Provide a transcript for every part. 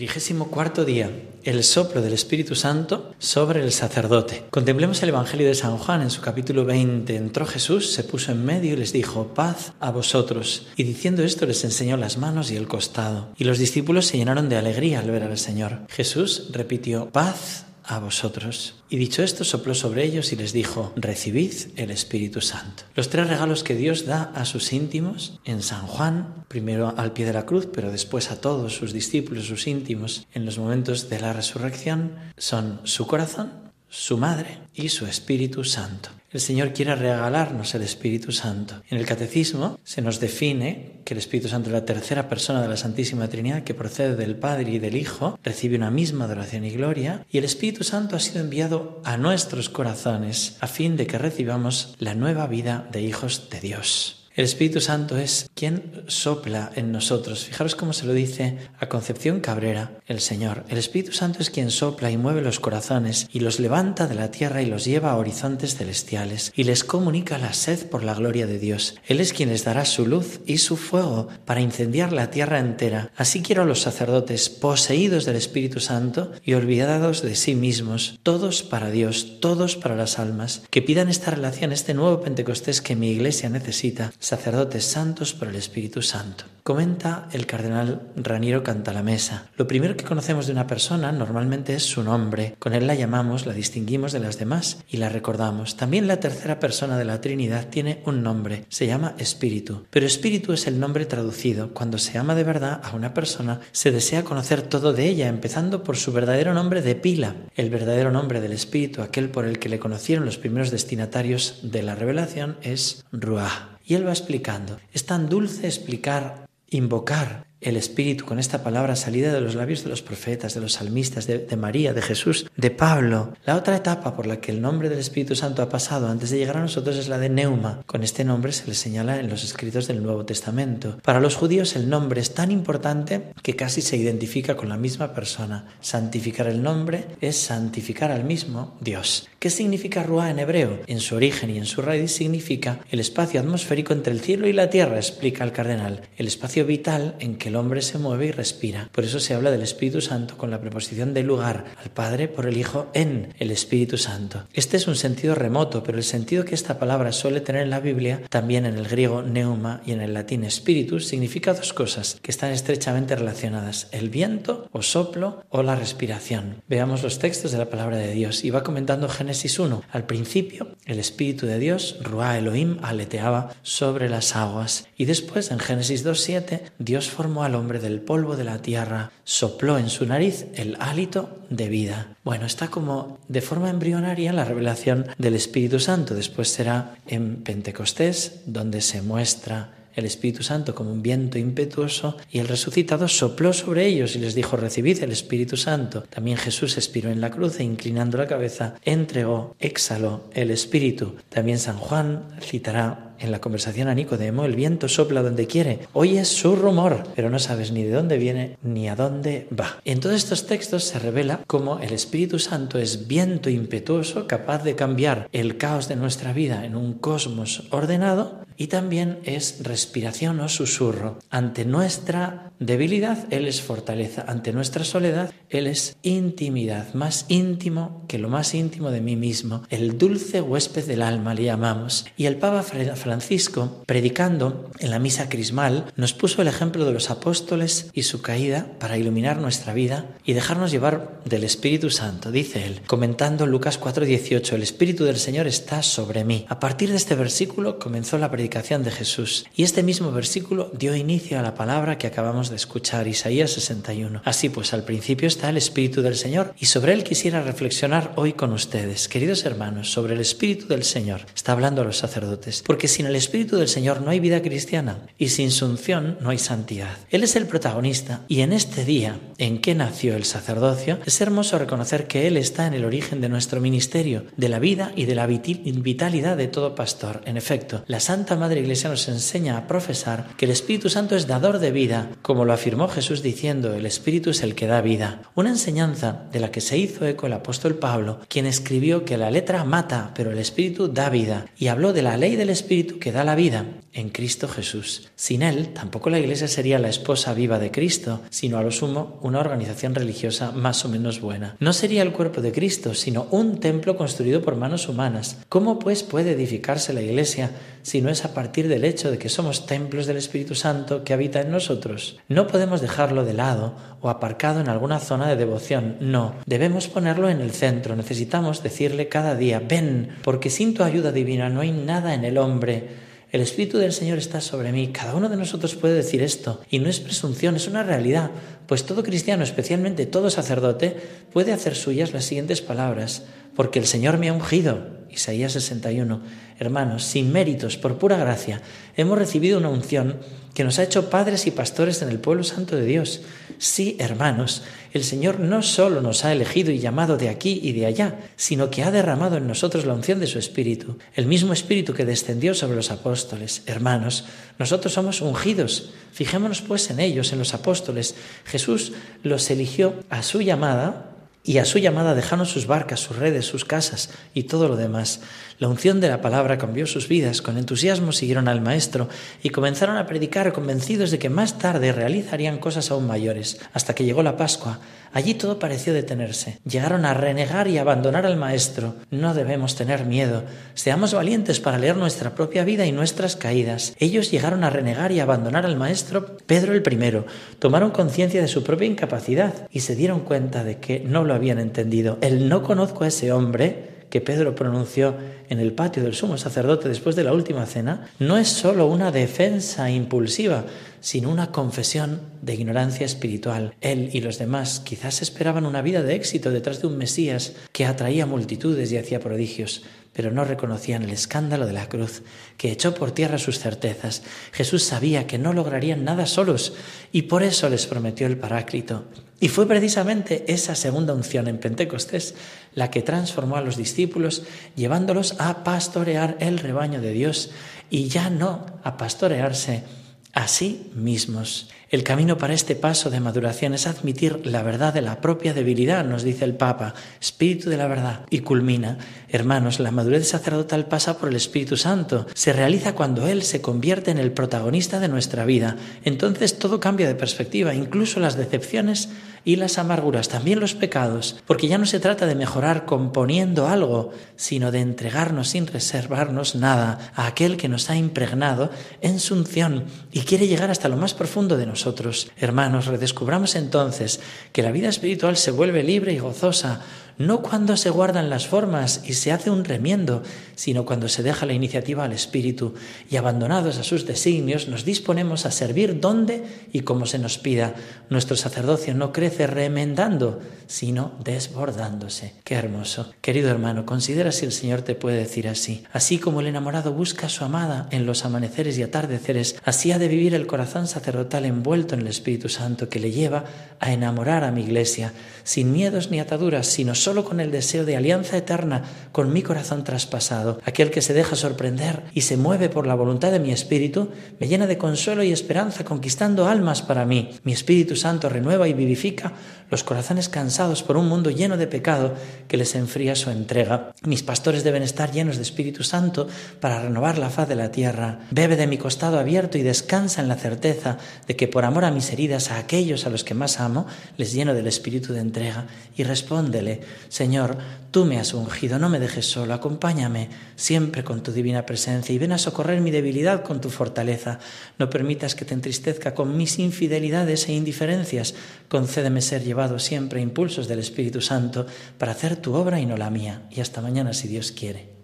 Trigésimo cuarto día. El soplo del Espíritu Santo sobre el sacerdote. Contemplemos el Evangelio de San Juan en su capítulo 20. Entró Jesús, se puso en medio y les dijo, paz a vosotros. Y diciendo esto les enseñó las manos y el costado. Y los discípulos se llenaron de alegría al ver al Señor. Jesús repitió, paz a vosotros. Y dicho esto, sopló sobre ellos y les dijo, recibid el Espíritu Santo. Los tres regalos que Dios da a sus íntimos en San Juan, primero al pie de la cruz, pero después a todos sus discípulos, sus íntimos, en los momentos de la resurrección, son su corazón, su Madre y su Espíritu Santo. El Señor quiere regalarnos el Espíritu Santo. En el Catecismo se nos define que el Espíritu Santo es la tercera persona de la Santísima Trinidad que procede del Padre y del Hijo, recibe una misma adoración y gloria, y el Espíritu Santo ha sido enviado a nuestros corazones a fin de que recibamos la nueva vida de hijos de Dios. El Espíritu Santo es quien sopla en nosotros. Fijaros cómo se lo dice a Concepción Cabrera el Señor. El Espíritu Santo es quien sopla y mueve los corazones y los levanta de la tierra y los lleva a horizontes celestiales y les comunica la sed por la gloria de Dios. Él es quien les dará su luz y su fuego para incendiar la tierra entera. Así quiero a los sacerdotes poseídos del Espíritu Santo y olvidados de sí mismos, todos para Dios, todos para las almas, que pidan esta relación, este nuevo Pentecostés que mi iglesia necesita sacerdotes santos por el Espíritu Santo. Comenta el cardenal Raniero Cantalamesa. Lo primero que conocemos de una persona normalmente es su nombre. Con él la llamamos, la distinguimos de las demás y la recordamos. También la tercera persona de la Trinidad tiene un nombre. Se llama Espíritu. Pero Espíritu es el nombre traducido. Cuando se ama de verdad a una persona, se desea conocer todo de ella, empezando por su verdadero nombre de pila. El verdadero nombre del Espíritu, aquel por el que le conocieron los primeros destinatarios de la revelación, es Ruah. Y él va explicando. Es tan dulce explicar, invocar el Espíritu con esta palabra salida de los labios de los profetas, de los salmistas, de, María, de Jesús, de Pablo. La otra etapa por la que el nombre del Espíritu Santo ha pasado antes de llegar a nosotros es la de Neuma. Con este nombre se le señala en los escritos del Nuevo Testamento. Para los judíos el nombre es tan importante que casi se identifica con la misma persona. Santificar el nombre es santificar al mismo Dios. ¿Qué significa Ruah en hebreo? En su origen y en su raíz significa el espacio atmosférico entre el cielo y la tierra, explica el cardenal. El espacio vital en que el hombre se mueve y respira. Por eso se habla del Espíritu Santo con la preposición de lugar al Padre por el Hijo en el Espíritu Santo. Este es un sentido remoto, pero el sentido que esta palabra suele tener en la Biblia, también en el griego neuma y en el latín spiritus, significa dos cosas que están estrechamente relacionadas, el viento o soplo o la respiración. Veamos los textos de la palabra de Dios y va comentando Génesis 1. Al principio, el Espíritu de Dios, Ruah Elohim, aleteaba sobre las aguas y después en Génesis 2.7, Dios formó al hombre del polvo de la tierra, sopló en su nariz el hálito de vida. Bueno, está como de forma embrionaria la revelación del Espíritu Santo. Después será en Pentecostés, donde se muestra el Espíritu Santo como un viento impetuoso y el resucitado sopló sobre ellos y les dijo, recibid el Espíritu Santo. También Jesús expiró en la cruz e inclinando la cabeza entregó, exhaló el Espíritu. También San Juan citará en la conversación a Nicodemo, el viento sopla donde quiere, oyes su rumor, pero no sabes ni de dónde viene ni a dónde va. En todos estos textos se revela cómo el Espíritu Santo es viento impetuoso capaz de cambiar el caos de nuestra vida en un cosmos ordenado y también es respiración o susurro. Ante nuestra debilidad, Él es fortaleza. Ante nuestra soledad, Él es intimidad, más íntimo que lo más íntimo de mí mismo. El dulce huésped del alma le llamamos. Y el Papa Francisco, predicando en la misa crismal, nos puso el ejemplo de los apóstoles y su caída para iluminar nuestra vida y dejarnos llevar del Espíritu Santo. Dice él, comentando Lucas 4:18, el Espíritu del Señor está sobre mí. A partir de este versículo comenzó la predicación de Jesús y este mismo versículo dio inicio a la palabra que acabamos de escuchar, Isaías 61. Así pues, al principio está el Espíritu del Señor y sobre él quisiera reflexionar hoy con ustedes, queridos hermanos, sobre el Espíritu del Señor. Está hablando a los sacerdotes, porque si sin el Espíritu del Señor no hay vida cristiana y sin su unción no hay santidad. Él es el protagonista y en este día en que nació el sacerdocio es hermoso reconocer que Él está en el origen de nuestro ministerio, de la vida y de la vitalidad de todo pastor. En efecto, la Santa Madre Iglesia nos enseña a profesar que el Espíritu Santo es dador de vida, como como lo afirmó Jesús diciendo, el Espíritu es el que da vida. Una enseñanza de la que se hizo eco el apóstol Pablo, quien escribió que la letra mata, pero el Espíritu da vida, y habló de la ley del Espíritu que da la vida en Cristo Jesús. Sin él, tampoco la Iglesia sería la esposa viva de Cristo, sino a lo sumo una organización religiosa más o menos buena. No sería el cuerpo de Cristo, sino un templo construido por manos humanas. ¿Cómo pues puede edificarse la Iglesia si no es a partir del hecho de que somos templos del Espíritu Santo que habita en nosotros? No podemos dejarlo de lado o aparcado en alguna zona de devoción. No, debemos ponerlo en el centro. Necesitamos decirle cada día, ven, porque sin tu ayuda divina no hay nada en el hombre el Espíritu del Señor está sobre mí. Cada uno de nosotros puede decir esto. Y no es presunción, es una realidad. Pues todo cristiano, especialmente todo sacerdote, puede hacer suyas las siguientes palabras. Porque el Señor me ha ungido. Isaías 61. Hermanos, sin méritos, por pura gracia, hemos recibido una unción que nos ha hecho padres y pastores en el pueblo santo de Dios. Sí, hermanos, el Señor no solo nos ha elegido y llamado de aquí y de allá, sino que ha derramado en nosotros la unción de su Espíritu, el mismo Espíritu que descendió sobre los apóstoles. Hermanos, nosotros somos ungidos. Fijémonos pues en ellos, en los apóstoles. Jesús los eligió a su llamada y a su llamada dejaron sus barcas, sus redes, sus casas y todo lo demás. La unción de la palabra cambió sus vidas, con entusiasmo siguieron al Maestro y comenzaron a predicar convencidos de que más tarde realizarían cosas aún mayores, hasta que llegó la Pascua. Allí todo pareció detenerse. Llegaron a renegar y abandonar al Maestro. No debemos tener miedo. Seamos valientes para leer nuestra propia vida y nuestras caídas. Ellos llegaron a renegar y abandonar al Maestro Pedro el primero. Tomaron conciencia de su propia incapacidad y se dieron cuenta de que no lo habían entendido. El no conozco a ese hombre que Pedro pronunció en el patio del sumo sacerdote después de la última cena, no es sólo una defensa impulsiva, sino una confesión de ignorancia espiritual. Él y los demás quizás esperaban una vida de éxito detrás de un Mesías que atraía multitudes y hacía prodigios, pero no reconocían el escándalo de la cruz, que echó por tierra sus certezas. Jesús sabía que no lograrían nada solos y por eso les prometió el Paráclito. Y fue precisamente esa segunda unción en Pentecostés la que transformó a los discípulos, llevándolos a pastorear el rebaño de Dios y ya no a pastorearse a sí mismos. El camino para este paso de maduración es admitir la verdad de la propia debilidad, nos dice el Papa, espíritu de la verdad, y culmina. Hermanos, la madurez sacerdotal pasa por el Espíritu Santo, se realiza cuando Él se convierte en el protagonista de nuestra vida. Entonces todo cambia de perspectiva, incluso las decepciones y las amarguras, también los pecados, porque ya no se trata de mejorar componiendo algo, sino de entregarnos sin reservarnos nada a aquel que nos ha impregnado en su unción y quiere llegar hasta lo más profundo de nosotros. Hermanos, redescubramos entonces que la vida espiritual se vuelve libre y gozosa, no cuando se guardan las formas y se hace un remiendo, sino cuando se deja la iniciativa al Espíritu y abandonados a sus designios nos disponemos a servir donde y como se nos pida. Nuestro sacerdocio no crece remendando, sino desbordándose. Qué hermoso. Querido hermano, considera si el Señor te puede decir así. Así como el enamorado busca a su amada en los amaneceres y atardeceres, así ha de vivir el corazón sacerdotal envuelto en el Espíritu Santo que le lleva a enamorar a mi iglesia, sin miedos ni ataduras, sino solo solo con el deseo de alianza eterna con mi corazón traspasado. Aquel que se deja sorprender y se mueve por la voluntad de mi espíritu, me llena de consuelo y esperanza, conquistando almas para mí. Mi Espíritu Santo renueva y vivifica los corazones cansados por un mundo lleno de pecado que les enfría su entrega. Mis pastores deben estar llenos de Espíritu Santo para renovar la faz de la tierra. Bebe de mi costado abierto y descansa en la certeza de que por amor a mis heridas, a aquellos a los que más amo, les lleno del espíritu de entrega. Y respóndele, Señor, tú me has ungido, no me dejes solo, acompáñame siempre con tu divina presencia y ven a socorrer mi debilidad con tu fortaleza. No permitas que te entristezca con mis infidelidades e indiferencias. Concédeme ser llevado siempre impulsos del Espíritu Santo para hacer tu obra y no la mía. Y hasta mañana si Dios quiere.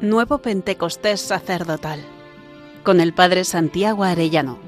Nuevo Pentecostés sacerdotal con el Padre Santiago Arellano.